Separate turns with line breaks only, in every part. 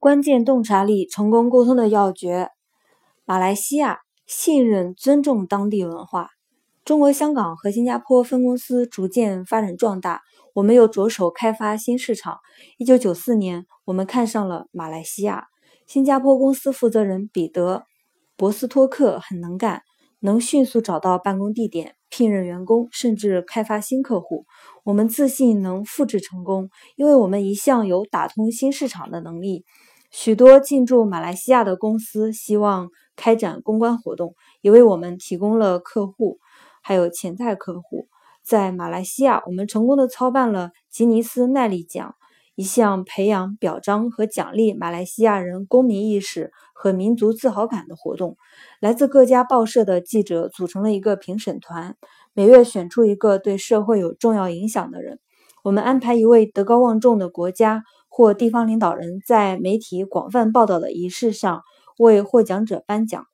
关键洞察力，成功沟通的要诀。马来西亚信任、尊重当地文化。中国香港和新加坡分公司逐渐发展壮大，我们又着手开发新市场。一九九四年，我们看上了马来西亚。新加坡公司负责人彼得·博斯托克很能干，能迅速找到办公地点、聘任员工，甚至开发新客户。我们自信能复制成功，因为我们一向有打通新市场的能力。许多进驻马来西亚的公司希望开展公关活动，也为我们提供了客户，还有潜在客户。在马来西亚，我们成功的操办了吉尼斯耐力奖，一项培养、表彰和奖励马来西亚人公民意识和民族自豪感的活动。来自各家报社的记者组成了一个评审团，每月选出一个对社会有重要影响的人。我们安排一位德高望重的国家。或地方领导人，在媒体广泛报道的仪式上为获奖者颁奖。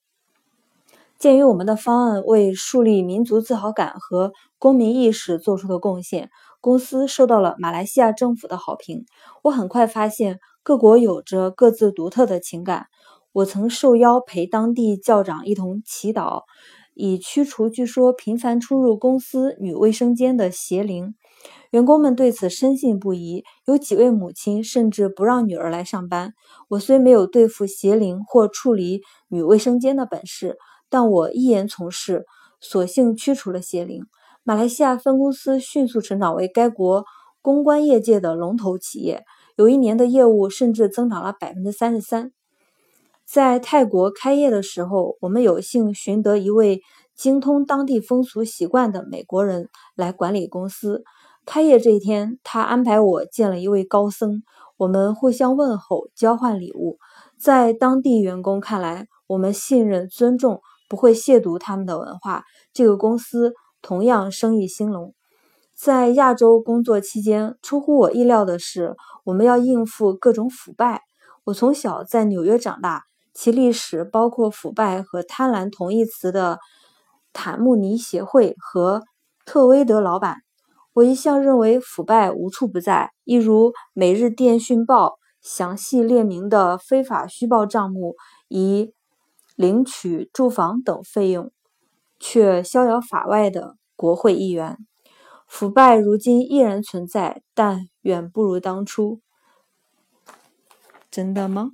鉴于我们的方案为树立民族自豪感和公民意识做出的贡献，公司受到了马来西亚政府的好评。我很快发现，各国有着各自独特的情感。我曾受邀陪当地教长一同祈祷，以驱除据说频繁出入公司女卫生间的邪灵。员工们对此深信不疑，有几位母亲甚至不让女儿来上班。我虽没有对付邪灵或处理女卫生间的本事，但我一言从事，索性驱除了邪灵。马来西亚分公司迅速成长为该国公关业界的龙头企业，有一年的业务甚至增长了百分之三十三。在泰国开业的时候，我们有幸寻得一位精通当地风俗习惯的美国人来管理公司。开业这一天，他安排我见了一位高僧，我们互相问候，交换礼物。在当地员工看来，我们信任、尊重，不会亵渎他们的文化。这个公司同样生意兴隆。在亚洲工作期间，出乎我意料的是，我们要应付各种腐败。我从小在纽约长大，其历史包括腐败和贪婪同义词的坦慕尼协会和特威德老板。我一向认为腐败无处不在，一如《每日电讯报》详细列明的非法虚报账目以领取住房等费用，却逍遥法外的国会议员。腐败如今依然存在，但远不如当初。真的吗？